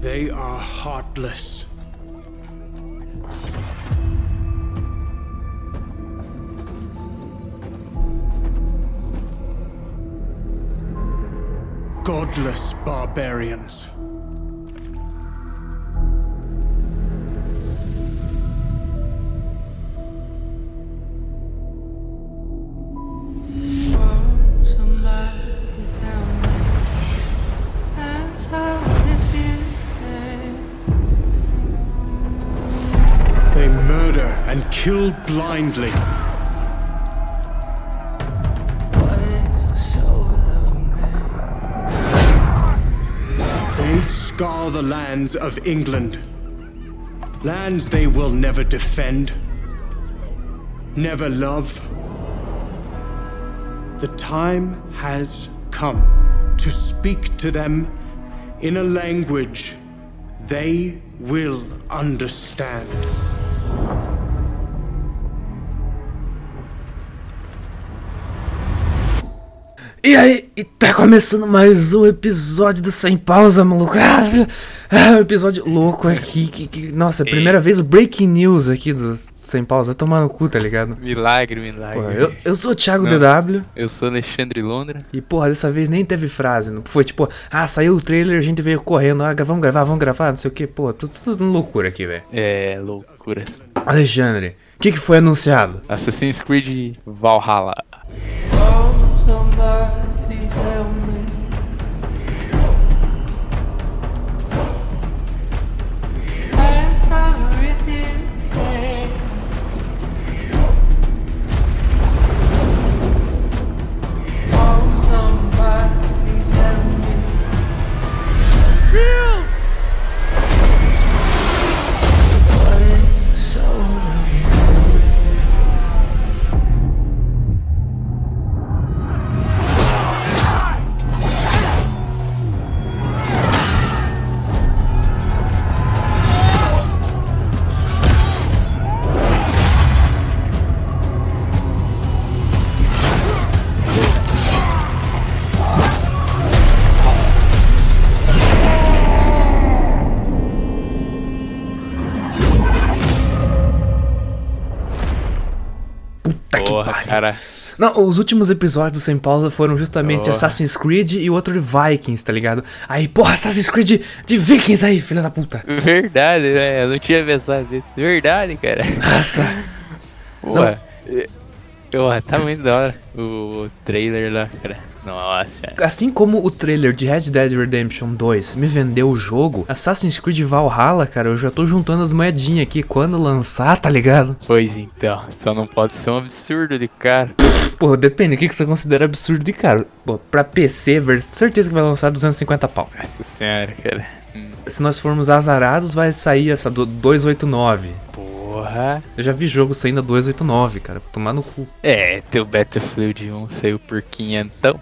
They are heartless. Godless barbarians. Kill blindly. What is the soul of man? They scar the lands of England. Lands they will never defend, never love. The time has come to speak to them in a language they will understand. E aí, e tá começando mais um episódio do Sem Pausa, maluco. Ah, ah, um episódio louco aqui. Que, que- nossa, é a primeira vez o breaking news aqui do Sem Pausa. Tomar no cu, tá ligado? Milagre, milagre. Porra, eu, eu sou o Thiago Não. DW Eu sou Alexandre Londra. e, porra, dessa vez nem teve frase. Não foi tipo, ah, saiu o trailer, a gente veio correndo. Ah, vamos gravar, vamos gravar, não sei o que. Porra, tudo, tudo loucura aqui, velho. É, loucuras. Alexandre, o que, que foi anunciado? Assassin's Creed Valhalla. Oh, number. Porra, pariu. cara. Não, os últimos episódios Sem Pausa foram justamente Porra. Assassin's Creed e outro de Vikings, tá ligado? Aí, porra, Assassin's Creed de Vikings aí, filha da puta. Verdade, né? Eu não tinha pensado nisso. Verdade, cara. Nossa. Porra. É, Porra, tá muito da hora o trailer lá, cara. Nossa. Assim como o trailer de Red Dead Redemption 2 me vendeu o jogo, Assassin's Creed Valhalla, cara, eu já tô juntando as moedinhas aqui quando lançar, tá ligado? Pois então, só não pode ser um absurdo de cara. Pô, depende, o que você considera absurdo de caro? Pô, pra PC, certeza que vai lançar 250 pau. Nossa senhora, cara. Se nós formos azarados, vai sair essa do 289. Porra. Eu já vi jogo saindo a 289, cara, tomar no cu. É, teu Battlefield 1 saiu por quinhentão.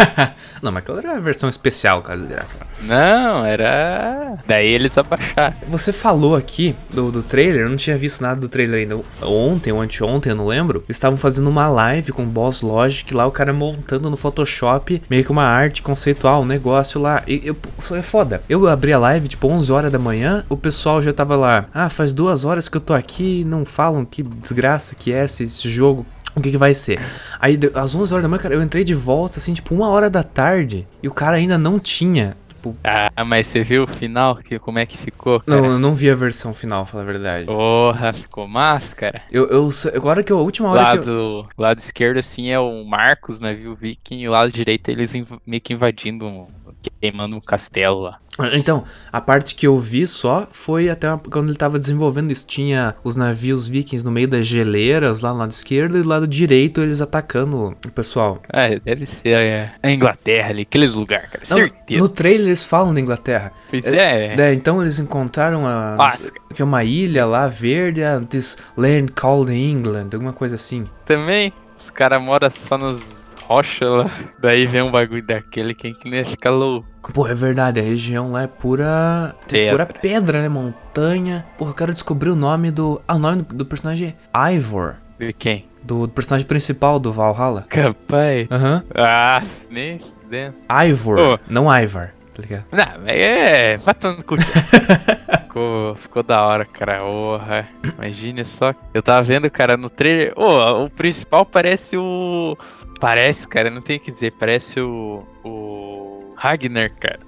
Não, mas aquela era a versão especial, cara, desgraçado. Não, era. Daí eles abaixaram. Você falou aqui do, do trailer, eu não tinha visto nada do trailer ainda. Ontem ou anteontem, eu não lembro. Eles estavam fazendo uma live com o Boss Logic lá, o cara montando no Photoshop meio que uma arte conceitual, um negócio lá. E eu, é foda. Eu abri a live tipo 11 horas da manhã, o pessoal já tava lá. Ah, faz duas horas que eu tô aqui e não falam que desgraça que é esse, esse jogo. O que, que vai ser? Aí, às 11 horas da manhã, cara, eu entrei de volta, assim, tipo, uma hora da tarde, e o cara ainda não tinha. Tipo, Ah, mas você viu o final? Que, como é que ficou, cara? não, eu não vi a versão final, falar a verdade. Porra, ficou máscara. Eu, eu, agora que eu, a última hora que eu, Lado, lado esquerdo, assim, é o Marcos, navio viking, e o lado direito eles meio que invadindo, um- queimando um castelo lá. Então, a parte que eu vi só foi até quando ele tava desenvolvendo isso. Tinha os navios vikings no meio das geleiras, lá no lado esquerdo, e do lado direito eles atacando o pessoal. É, deve ser é, a Inglaterra ali, aqueles lugares, cara, Não, certeza. no trailer eles falam da Inglaterra. Pois é, É, então eles encontraram a, que é uma ilha lá verde, a this land called England, alguma coisa assim. também, os caras moram só nas rochas lá, daí vem um bagulho daquele, quem que nem ia ficar louco. Pô, é verdade, a região lá é pura. Tem Pedra. pura pedra, né? Montanha. Porra, eu quero descobrir o nome do. Ah, o nome do, do personagem é Ivor. De quem? Do, do personagem principal do Valhalla. Capaz. Aham. Ah, nem dentro. Ivor, Ô. não Ivar. tá ligado? Não, é. Matando cu. ficou, ficou da hora, cara. Porra. Imagine só. Eu tava vendo, cara, no trailer. Ô, o principal parece o. Parece, cara, não tem o que dizer. Parece o. O. Ragnar, cara.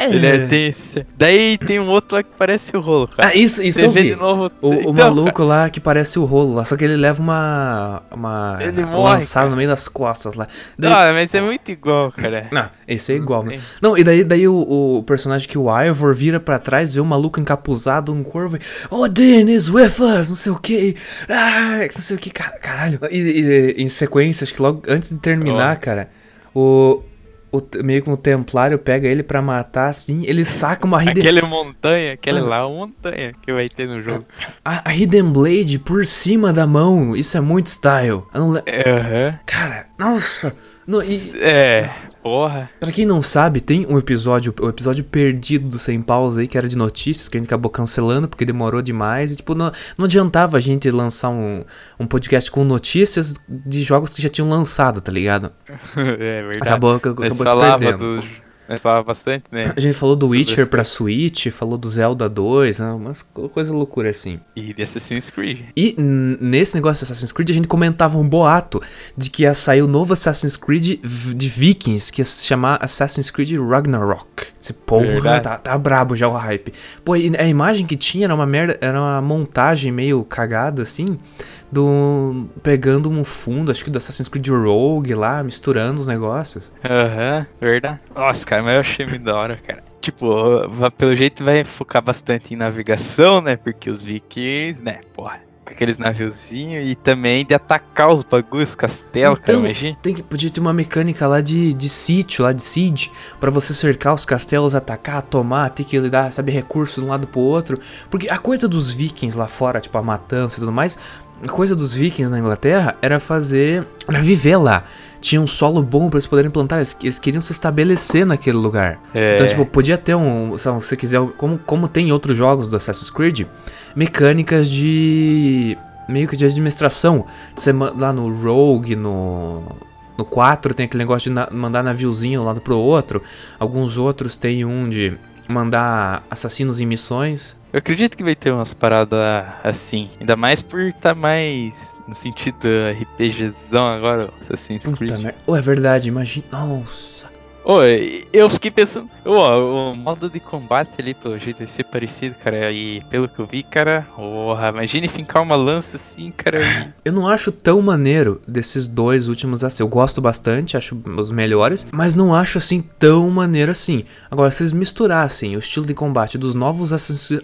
Ele é, tem esse... Daí tem um outro lá que parece o rolo, cara. Ah, isso, isso Você eu vê vi. de novo. O, o Então, maluco lá que parece o rolo lá, só que ele leva uma. Uma. Ele uma morre, lançada cara. no meio das costas lá. Daí- Ah, mas é muito igual, cara. Não, esse é igual, né? Não, e daí, daí o, o personagem que o Ivor vira pra trás, vê o maluco encapuzado, um corvo, e, Oh, Dan is with us, não sei o que, ah, não sei o que, caralho. E, e- em sequência, acho que logo antes de terminar, cara, o, o meio que o templário pega ele pra matar, assim, ele saca uma Hidden, Aquele montanha, aquele Ah. lá é uma montanha que vai ter no jogo. a, a Hidden Blade por cima da mão, isso é muito style. Eu não le- Aham. Cara, nossa... Não, e, É, porra. Pra quem não sabe, tem um episódio, o episódio perdido do Sem Pausa aí, que era de notícias, que a gente acabou cancelando porque demorou demais. E, tipo, não, não adiantava a gente lançar um, um podcast com notícias de jogos que já tinham lançado, tá ligado? é verdade. Acabou, acabou, acabou se perdendo. do. Nós falava bastante, né? A gente falou do Sobre Witcher pra Switch, falou do Zelda 2, né, umas co- coisa loucura assim. E de Assassin's Creed. E nesse negócio de Assassin's Creed, a gente comentava um boato de que ia sair o novo Assassin's Creed de Vikings, que ia se chamar Assassin's Creed Ragnarok. Esse porra, Verdade. tá, tá brabo já o hype. Pô, e a imagem que tinha era uma merda, era uma montagem meio cagada assim, do pegando um fundo, acho que do Assassin's Creed Rogue lá, misturando os negócios. Aham, verdade. Nossa, cara, mas eu achei muito da hora, cara. Tipo, pelo jeito vai focar bastante em navegação, né? Porque os vikings, né, porra, com aqueles naviozinhos e também de atacar os bagulhos, castelo, cara, Então, imagina. Tem que podia ter uma mecânica lá de, de sítio, lá de siege, pra você cercar os castelos, atacar, tomar, ter que lidar, sabe, recursos de um lado pro outro. Porque a coisa dos vikings lá fora, tipo a matança e tudo mais, a coisa dos vikings na Inglaterra era fazer, era viver lá. Tinha um solo bom pra eles poderem plantar, eles, eles queriam se estabelecer naquele lugar. É. Então, tipo, podia ter um, se você quiser, como, como tem em outros jogos do Assassin's Creed, mecânicas de meio que de administração. Você lá no Rogue, no no 4 tem aquele negócio de na- mandar naviozinho um lado pro outro. Alguns outros tem um de mandar assassinos em missões. Eu acredito que vai ter umas paradas assim. Ainda mais por estar mais no sentido RPGzão agora, o Assassin's Creed. Puta merda. Oh, é verdade, imagina. Nossa. Ô, eu fiquei pensando, ó, o modo de combate ali, pelo jeito, vai ser parecido, cara. E pelo que eu vi, cara, porra, imagine fincar uma lança assim, cara. e- Eu não acho tão maneiro desses dois últimos assim. Eu gosto bastante, acho os melhores, mas não acho assim tão maneiro assim. Agora, se eles misturassem o estilo de combate dos novos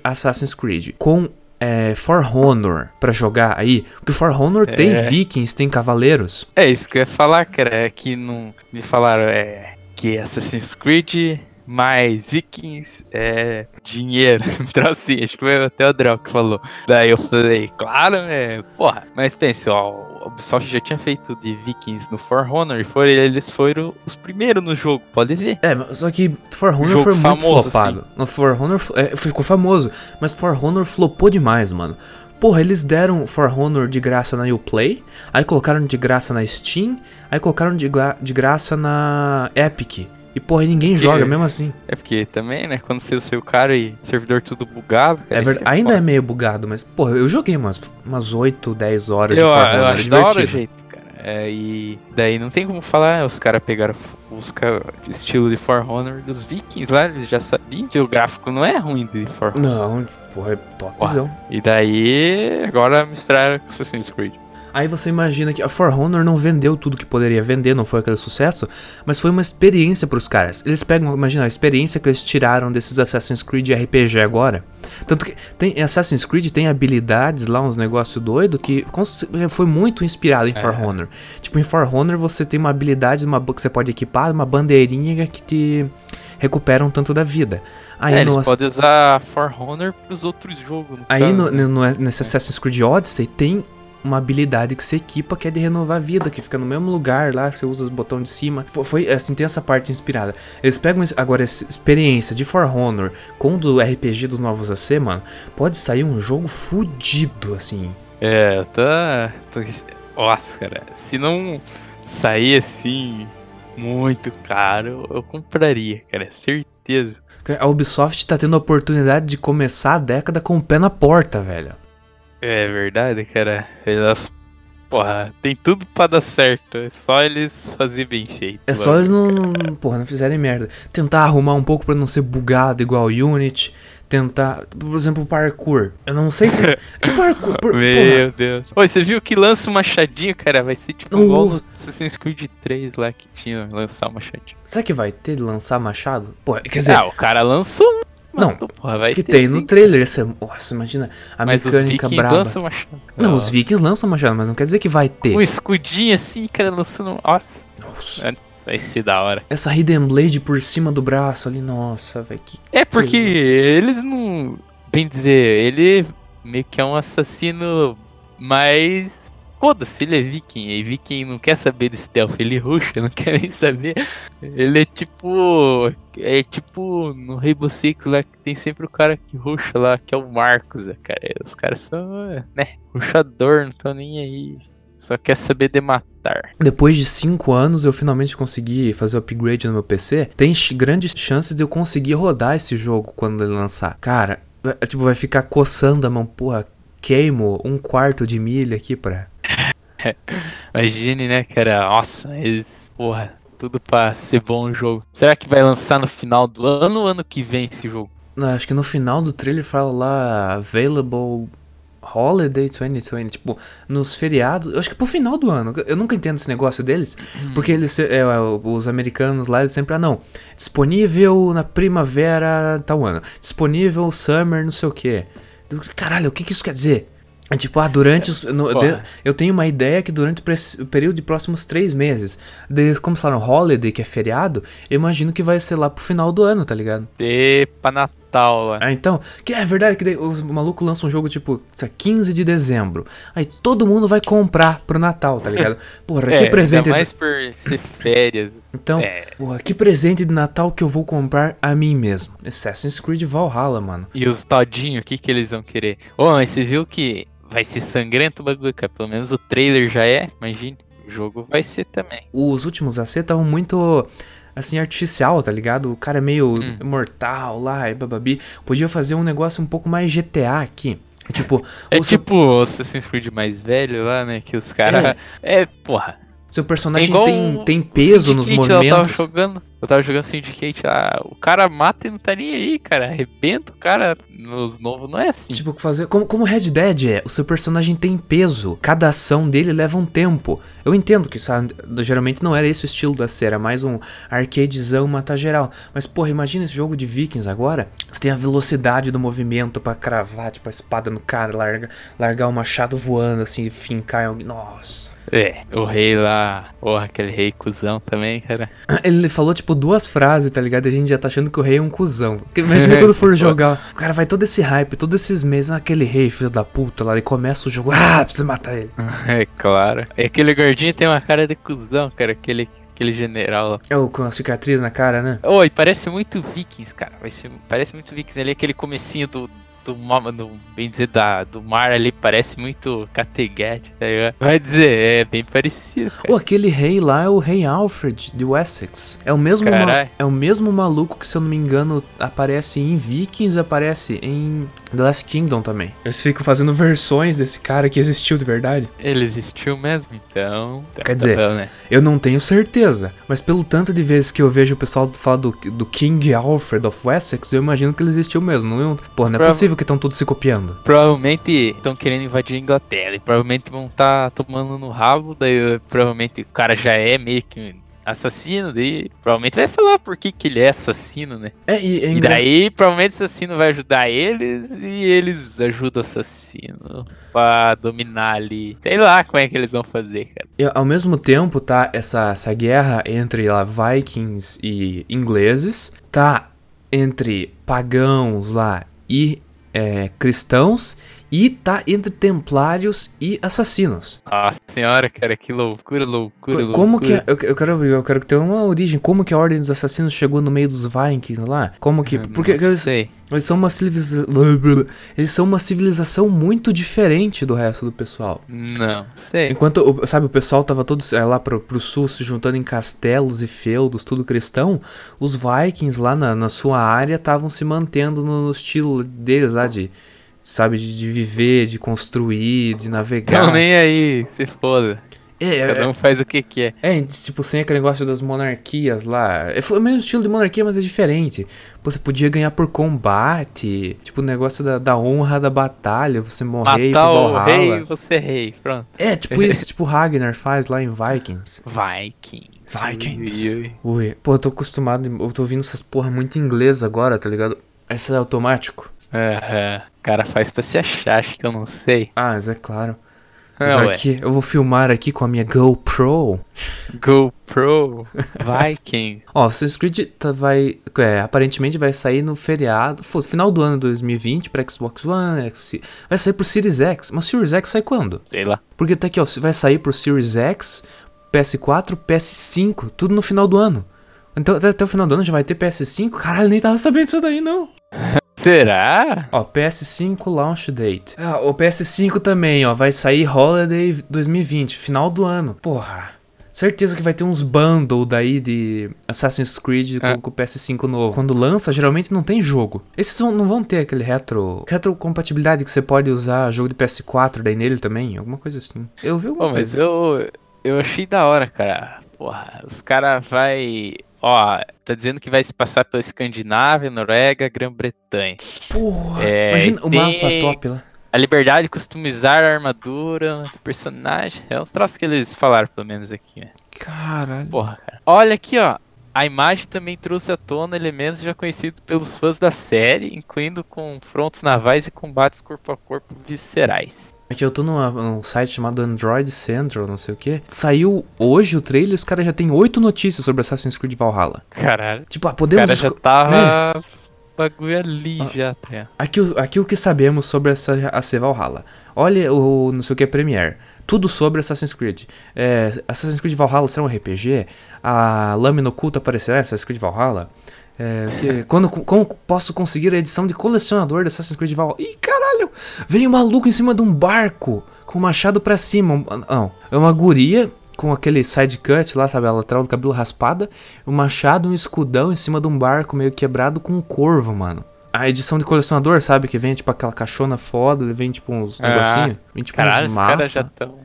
Assassin's Creed com é, For Honor pra jogar aí, porque For Honor tem É. vikings, tem cavaleiros. É isso que eu ia falar, cara. É que não. Me falaram, é. Que Assassin's Creed mais Vikings é dinheiro. Então assim, acho que foi até o Drell que falou. Daí eu falei, claro, né? Porra. Mas pense, ó. O Ubisoft já tinha feito de Vikings no For Honor e foram, eles foram os primeiros no jogo, pode ver. É, mas só que For Honor foi muito famoso, flopado. No For Honor é, ficou famoso, mas For Honor flopou demais, mano. Porra, eles deram For Honor de graça na Uplay, aí colocaram de graça na Steam, aí colocaram de, gra- de graça na Epic. E porra, ninguém joga mesmo assim. É porque também, né? Quando você o seu cara e o servidor tudo bugado, cara. É isso ver- que ainda é foda. meio bugado, mas porra, eu joguei umas, umas 8, 10 horas Eu, de For eu Honor, é acho da hora o jeito, cara. É, e daí não tem como falar, os caras pegaram os ca- estilo de For Honor dos Vikings lá, eles já sabiam que o gráfico não é ruim de For Honor. Não, porra, é topzão. E daí, agora misturaram com Assassin's Creed. Aí você imagina que a For Honor não vendeu tudo que poderia vender, não foi aquele sucesso, mas foi uma experiência pros caras. Eles pegam, imagina, a experiência que eles tiraram desses Assassin's Creed RPG agora. Tanto que tem Assassin's Creed tem habilidades lá, uns negócios doido que cons- foi muito inspirado em For Honor. Tipo, em For Honor você tem uma habilidade uma, que você pode equipar, uma bandeirinha que te recupera um tanto da vida. Aí é, eles no, podem usar For Honor pros outros jogos. no Aí caso, no, né? no- nesse Assassin's Creed Odyssey tem uma habilidade que você equipa que é de renovar a vida, que fica no mesmo lugar lá, você usa os botões de cima. Pô, foi assim, tem essa parte inspirada. Eles pegam agora essa experiência de For Honor com o do RPG dos novos AC, mano, pode sair um jogo fudido, assim. É, tá. tô- Nossa, cara, se não sair assim muito caro, eu compraria, cara, certeza. certeza. A Ubisoft tá tendo a oportunidade de começar a década com o pé na porta, velho. É verdade, cara. Elas, porra, tem tudo pra dar certo. É só eles fazerem bem feito. É só eles não, não- porra, não fizerem merda. Tentar arrumar um pouco pra não ser bugado igual o Unity. Tentar, por exemplo, o parkour. Eu não sei se. que parkour? Por- Meu porra, Deus. Oi, você viu que lança o machadinho, cara? Vai ser tipo Uh. igual Assassin's Creed 3 lá que tinha lançar o machadinho. será que vai ter de lançar machado? Porra, quer dizer, ah, o cara lançou. Não, porra, vai que tem no sim. trailer. Esse é, nossa, imagina a Mas os mecânica braba. Não, os vikings lançam machado, mas não quer dizer que vai ter. Um escudinho assim, cara, lançando. Nossa, Nossa. vai ser da hora. Essa Hidden Blade por cima do braço ali, nossa, velho, que É porque eles não. Bem dizer, ele meio que é um assassino mais. Foda-se, ele é viking. E viking não quer saber de stealth, ele ruxa, não quer nem saber. Ele é tipo. É tipo no Rainbow Six lá que tem sempre o cara que ruxa lá, que é o Marcos, né, cara. Os caras são, né, ruxador, não tão nem aí. Só quer saber de matar. Depois de 5 anos, eu finalmente consegui fazer o upgrade no meu PC. Tem grandes chances de eu conseguir rodar esse jogo quando ele lançar. Cara, vai- tipo, vai ficar coçando a mão. Porra, queimo um quarto de milha aqui pra. Imagine, né, cara? Nossa, eles. Porra, tudo pra ser bom o jogo. Será que vai lançar no final do ano ou ano que vem esse jogo? Acho que no final do trailer fala lá Available Holiday 2020. Tipo, nos feriados. Eu acho que pro final do ano. Eu nunca entendo esse negócio deles. Porque eles, é, é, os americanos lá, eles sempre, ah, não. Disponível na primavera tal ano. Disponível summer, não sei o quê. Caralho, o que, que isso quer dizer? É tipo, ah, durante os. no- eu tenho uma ideia que durante o período de próximos três meses. Daí, como falaram holiday, que é feriado, eu imagino que vai ser lá pro final do ano, tá ligado? Ter pra Natal lá. Ah, então, que é verdade que os malucos lançam um jogo tipo, sei lá, 15 de dezembro. Aí todo mundo vai comprar pro Natal, tá ligado? Porra, É, que presente. Ainda mais por ser férias. Então, É. porra, que presente de Natal que eu vou comprar a mim mesmo. Assassin's Creed Valhalla, mano. E os todinhos, o que que eles vão querer? Ô, mas você viu que vai ser sangrento o bagulho, cara? Pelo menos o trailer já é, imagine. O jogo vai ser também. Os últimos AC estavam muito assim artificial, tá ligado? O cara é meio Hum. mortal lá e bababi. Podia fazer um negócio um pouco mais GTA aqui. Tipo, É tipo o Assassin's Creed mais velho lá, né? Que os caras. É. porra. seu É personagem igual tem, tem peso nos movimentos. tava jogando, eu tava jogando Syndicate, ah, o cara mata e não tá nem aí, cara. Arrebenta o cara. Nos novos não é assim. Tipo, fazer. Como, como Red Dead é, o seu personagem tem peso. Cada ação dele leva um tempo. Eu entendo que sabe, geralmente não era esse o estilo da série, era mais um arcadezão matar geral. Mas, porra, imagina esse jogo de Vikings agora. Você tem a velocidade do movimento pra cravar, tipo, a espada no cara, larga, largar o machado voando, assim, fincar em alguém. Nossa. É, o rei lá. Porra, aquele rei cuzão também, cara. Ele falou, tipo, duas frases, tá ligado? E a gente já tá achando que o rei é um cuzão. Porque Imagina quando for jogar. O cara vai todo esse hype, todos esses meses, ah, aquele rei, filho da puta, lá, e começa o jogo, ah, precisa matar ele. É claro. E aquele gordinho tem uma cara de cuzão, cara. Aquele, aquele general lá. É o com a cicatriz na cara, né? Oi, parece muito Vikings, cara. Ser, parece muito Vikings ali, aquele comecinho do. Do, do, bem dizer, da, do mar ali, parece muito Kattegat, tá ligado? Vai dizer, é bem parecido, cara. Pô, aquele rei lá é o rei Alfred de Wessex. É o mesmo ma- é o mesmo maluco que, se eu não me engano, aparece em Vikings, aparece em The Last Kingdom também. Eles ficam fazendo versões desse cara que existiu de verdade. Ele existiu mesmo, então. Quer dizer, tá bom, né? Eu não tenho certeza, mas pelo tanto de vezes que eu vejo o pessoal falar do, do King Alfred of Wessex, eu imagino que ele existiu mesmo. Não, é- porra, não é Prova- que estão todos se copiando. Provavelmente estão querendo invadir a Inglaterra. E provavelmente vão estar tomando no rabo. Daí provavelmente o cara já é meio que assassino. Daí provavelmente vai falar por que, que ele é assassino, né? É, e, é E daí provavelmente o assassino vai ajudar eles. E eles ajudam o assassino pra dominar ali. Sei lá como é que eles vão fazer, cara. E, ao mesmo tempo, tá essa, essa guerra entre lá, vikings e ingleses, tá entre pagãos lá e é, cristãos, e tá entre templários e assassinos. Nossa senhora, cara, que loucura, loucura, loucura. Como que. Eu, eu quero, eu quero ter uma origem. Como que a Ordem dos Assassinos chegou no meio dos Vikings lá? Como que. Eu Porque não eles, sei. eles são uma civilização. Eles são uma civilização muito diferente do resto do pessoal. Não, sei. Enquanto, o- sabe, o pessoal tava todo é, lá pro, pro sul se juntando em castelos e feudos, tudo cristão, os vikings lá na, na sua área estavam se mantendo no, estilo deles lá de, sabe, de, de viver, de construir, de navegar. Então nem aí, se foda. é, Cada é, um faz o que quer. é, tipo, sem aquele negócio das monarquias lá. É, o mesmo estilo de monarquia, mas é diferente. Pô, Você podia ganhar por combate, tipo, o negócio da, da honra da batalha, você morrer e Matar o Valhalla. rei, você é rei. Pronto. É, tipo isso, tipo Ragnar faz lá em Vikings. Viking. Vikings. Ui, ui. Ui, pô, eu tô acostumado, eu tô ouvindo essas porra muito inglês agora, tá ligado? Essa é automático. Aham. O cara faz pra se achar, acho que eu não sei. Ah, mas é claro. Ah, Já ué. que eu vou filmar aqui com a minha GoPro. GoPro. Viking. Ó, Assassin's Creed tá- vai, é, aparentemente vai sair no feriado, final do ano 2020 pra Xbox One, X, vai sair pro Series X. Mas Series X sai quando? Sei lá. Porque tá aqui, ó, vai sair pro Series X, PS4, PS5, tudo no final do ano. Então até, até o final do ano já vai ter PS5? Caralho, nem tava sabendo disso daí não. Será? Ó, PS5 launch date. Ah, o PS5 também, ó, vai sair Holiday 2020, final do ano. Porra. Certeza que vai ter uns bundle daí de Assassin's Creed com, É. com o PS5 novo. Quando lança, geralmente não tem jogo. Esses vão- não vão ter aquele retro retrocompatibilidade que você pode usar jogo de PS4 daí nele também, alguma coisa assim. Eu vi alguma Pô, mas coisa. eu, eu achei da hora, cara. Porra, os caras vai. Ó, tá dizendo que vai se passar pela Escandinávia, Noruega, Grã-Bretanha. Porra, é, imagina o mapa top lá. A liberdade de customizar a armadura do personagem. É uns troços que eles falaram, pelo menos aqui, né? Caralho. Porra, cara. Olha aqui, ó. A imagem também trouxe à tona elementos já conhecidos pelos fãs da série, incluindo confrontos navais e combates corpo a corpo viscerais. Aqui eu tô numa- num site chamado Android Central, não sei o que. Saiu hoje o trailer, os caras já tem oito notícias sobre Assassin's Creed Valhalla. Caralho. Tipo, ah, O podemos. cara já tava. Bagulho ali Ah. já, tá? Aqui, o- aqui o que sabemos sobre essa a Valhalla. Olha o não sei o que é Premiere. Tudo sobre Assassin's Creed. É, Assassin's Creed Valhalla será um RPG? A lâmina oculta aparecerá em Assassin's Creed Valhalla? É, que- quando, como posso conseguir a edição de colecionador de Assassin's Creed Valhalla? Ih, caralho! Veio um maluco em cima de um barco com o machado pra cima. Um- Não, é uma guria com aquele side cut lá, sabe? A lateral do cabelo raspada. Um machado, um escudão em cima de um barco meio quebrado com um corvo, mano. A edição de colecionador, sabe? Que vem tipo aquela caixona foda, vem tipo uns Ah, negocinhos. Vem tipo Caralho, uns os caras já estão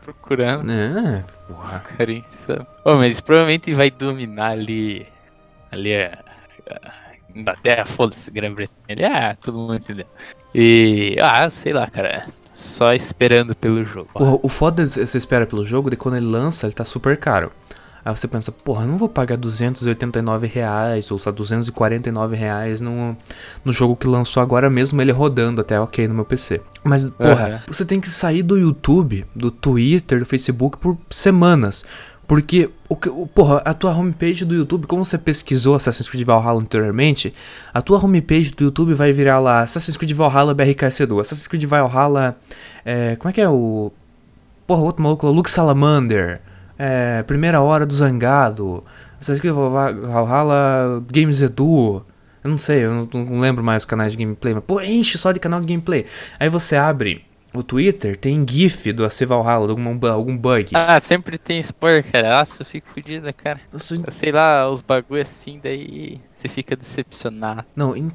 procurando. É, Os porra. caras insano. Ô, mas provavelmente vai dominar ali. Ali a. Inglaterra, foda-se, Grã-Bretanha. Ah, todo mundo entendeu. E. Ah, sei lá, cara. Só esperando pelo jogo. Porra, o foda é você espera pelo jogo, de quando ele lança, ele tá super caro. Aí você pensa, porra, eu não vou pagar 289 reais ou só 249 reais no, no jogo que lançou agora mesmo, ele rodando até ok no meu PC. Mas, porra, Aham. você tem que sair do YouTube, do Twitter, do Facebook por semanas. Porque, o o- porra, a tua homepage do YouTube, como você pesquisou Assassin's Creed Valhalla anteriormente, a tua homepage do YouTube vai virar lá Assassin's Creed Valhalla BRKC2, Assassin's Creed Valhalla. É, como é que é o. Porra, outro maluco Luke Salamander. É, Primeira Hora do Zangado. Assassin's Creed Valhalla Games Edu. Eu não sei, eu não, não lembro mais os canais de gameplay, mas pô, enche só de canal de gameplay. Aí você abre o Twitter, tem GIF do AC Valhalla, algum, algum bug. Ah, sempre tem spoiler, cara. Nossa, eu fico fodido, cara. Nossa, sei lá, os bagulho assim, daí você fica decepcionado. Não, em,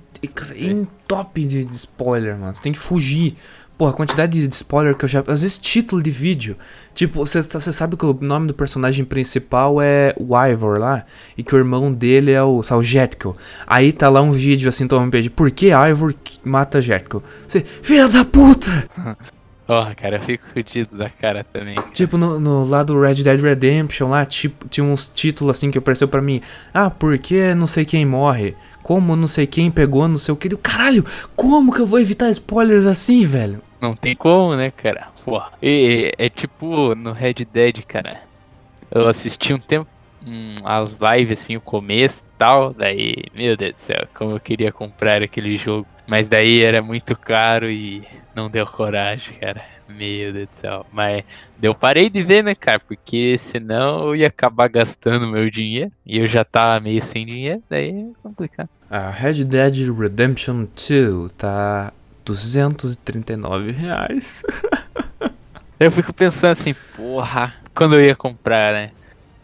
em top de, de spoiler, mano. Você tem que fugir. Porra, a quantidade de spoiler que eu já. Às vezes, título de vídeo. Tipo, você você sabe que o nome do personagem principal é o Ivor lá. E que o irmão dele é o, sabe, o Jetkill. Aí tá lá um vídeo assim, então pede Por que Ivor mata Jetkill? Você, filha da puta! Porra, cara, eu fico fodido da cara também. Tipo, no, no lado do Red Dead Redemption lá, tipo, tinha uns títulos assim que apareceu pra mim. Ah, por que não sei quem morre? Como não sei quem pegou não sei o que. Caralho, como que eu vou evitar spoilers assim, velho? Não tem como, né, cara? Porra. E, é tipo no Red Dead, cara. Eu assisti um tempo hum, as lives, assim, o começo e tal. Daí, meu Deus do céu, como eu queria comprar aquele jogo. Mas daí era muito caro e não deu coragem, cara. Meu Deus do céu. Mas eu parei de ver, né, cara? Porque senão eu ia acabar gastando meu dinheiro. E eu já tava meio sem dinheiro. Daí é complicado. A Red Dead Redemption 2 tá 239 reais. Eu fico pensando assim, porra, quando eu ia comprar, né?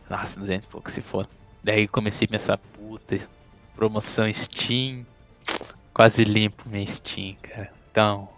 Nossa, 200 e pouco se for. Daí comecei a pensar, puta, promoção Steam. Quase limpo minha Steam, cara. Então,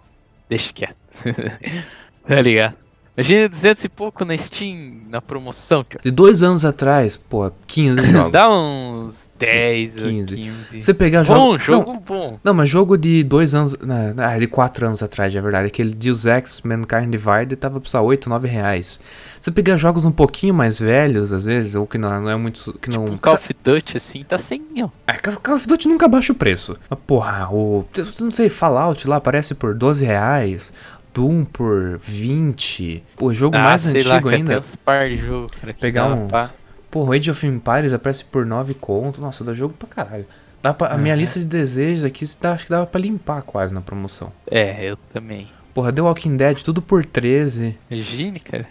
deixa quieto. tá ligado? Imagina 200 e pouco na Steam, na promoção, tio. De dois anos atrás, pô, 15 jogos. Dá uns 10 ou 15. 15. Você pegar Bom, jogo. jogo Não, bom. não, mas jogo de dois anos. na- Ah, de quatro anos atrás, é verdade. Aquele Deus Ex Mankind Divided tava por 8, 9 reais. Você pegar jogos um pouquinho mais velhos, às vezes, ou que não, não é muito. Que não, Um Call of Duty assim tá sem. É, Call of Duty nunca baixa o preço. Mas, porra, o. Não sei, Fallout lá aparece por 12 reais. Doom por 20. Pô, jogo Ah, mais lá, antigo que ainda. até os par de jogo, cara. Pegar pra- Porra, o Age of Empires aparece por 9 conto. Nossa, dá jogo pra caralho. Dá pra, a minha Uhum. lista de desejos aqui acho que dava pra limpar quase na promoção. É, eu também. Porra, The Walking Dead, tudo por 13. Imagine, cara.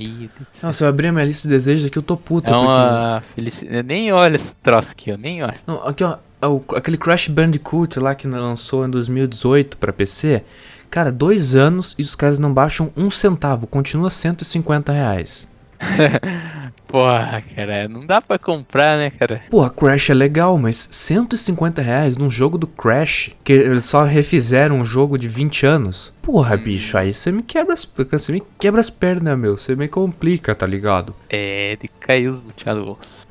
Ih, céu. Nossa, eu abri a minha lista de desejos aqui, eu tô puta. É uma felicidade. Eu nem olho esse troço aqui, eu nem olho. Não, aqui ó, é aquele Crash Bandicoot lá que lançou em 2018 pra PC. Cara, dois anos e os caras não baixam um centavo, continua 150 reais. Porra, cara, não dá pra comprar, né, cara? Porra, Crash é legal, mas 150 reais num jogo do Crash, que eles só refizeram um jogo de 20 anos. Porra, bicho, aí você me quebra as, você me quebra as pernas, meu. Você me complica, tá ligado? É, de cair os buteados.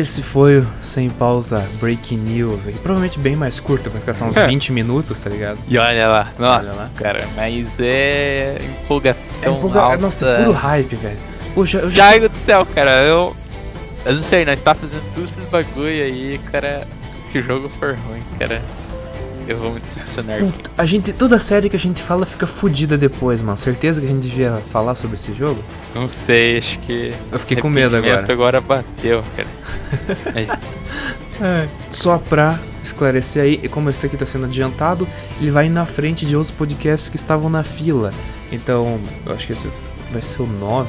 Esse foi o Sem Pausa Breaking News aqui. Provavelmente bem mais curto, vai ficar só uns É. 20 minutos, tá ligado? E olha lá, nossa, lá. cara, mas é empolgação. É empolga... alta. Nossa, puro hype, velho. Poxa, eu já. Jaigo do céu, cara, eu. Eu não sei, nós tá fazendo todos esses bagulho aí, cara. Se o jogo for ruim, cara, eu vou me decepcionar. A gente, toda série que a gente fala fica fodida depois, mano. Certeza que a gente devia falar sobre esse jogo? Não sei, acho que. Eu fiquei com medo agora. agora bateu, cara. Mas- Só pra esclarecer aí, e como esse aqui tá sendo adiantado, ele vai na frente de outros podcasts que estavam na fila. Então, eu acho que esse vai ser o 9.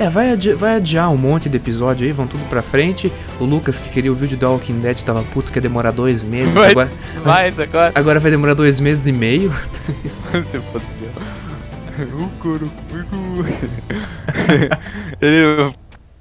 É, vai, adi vai adiar um monte de episódio aí, vão tudo pra frente. O Lucas, que queria o vídeo The Walking Dead, tava puto que ia demorar dois meses. Vai- Agora, Mas agora. agora vai demorar dois meses e meio. Você fodeu. O couro Ele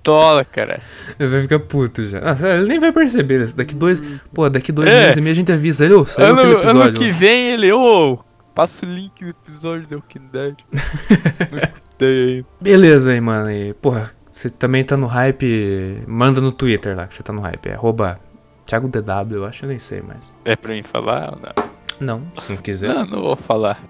tola, cara. Ele vai ficar puto já. Ah, sério, ele nem vai perceber. isso. Daqui dois. Pô, daqui dois É. meses e meio a gente avisa ele, ô, saiu Ano, aquele ano episódio. que vem ele, ô, passa o link do episódio do Walking Dead. Não escutei aí. Beleza aí, mano. E, porra, você também tá no hype. Manda no Twitter lá que você tá no hype. É arroba ThiagoDW, eu acho, eu nem sei mais. É pra mim falar ou não? Não, se não quiser. Não, não vou falar.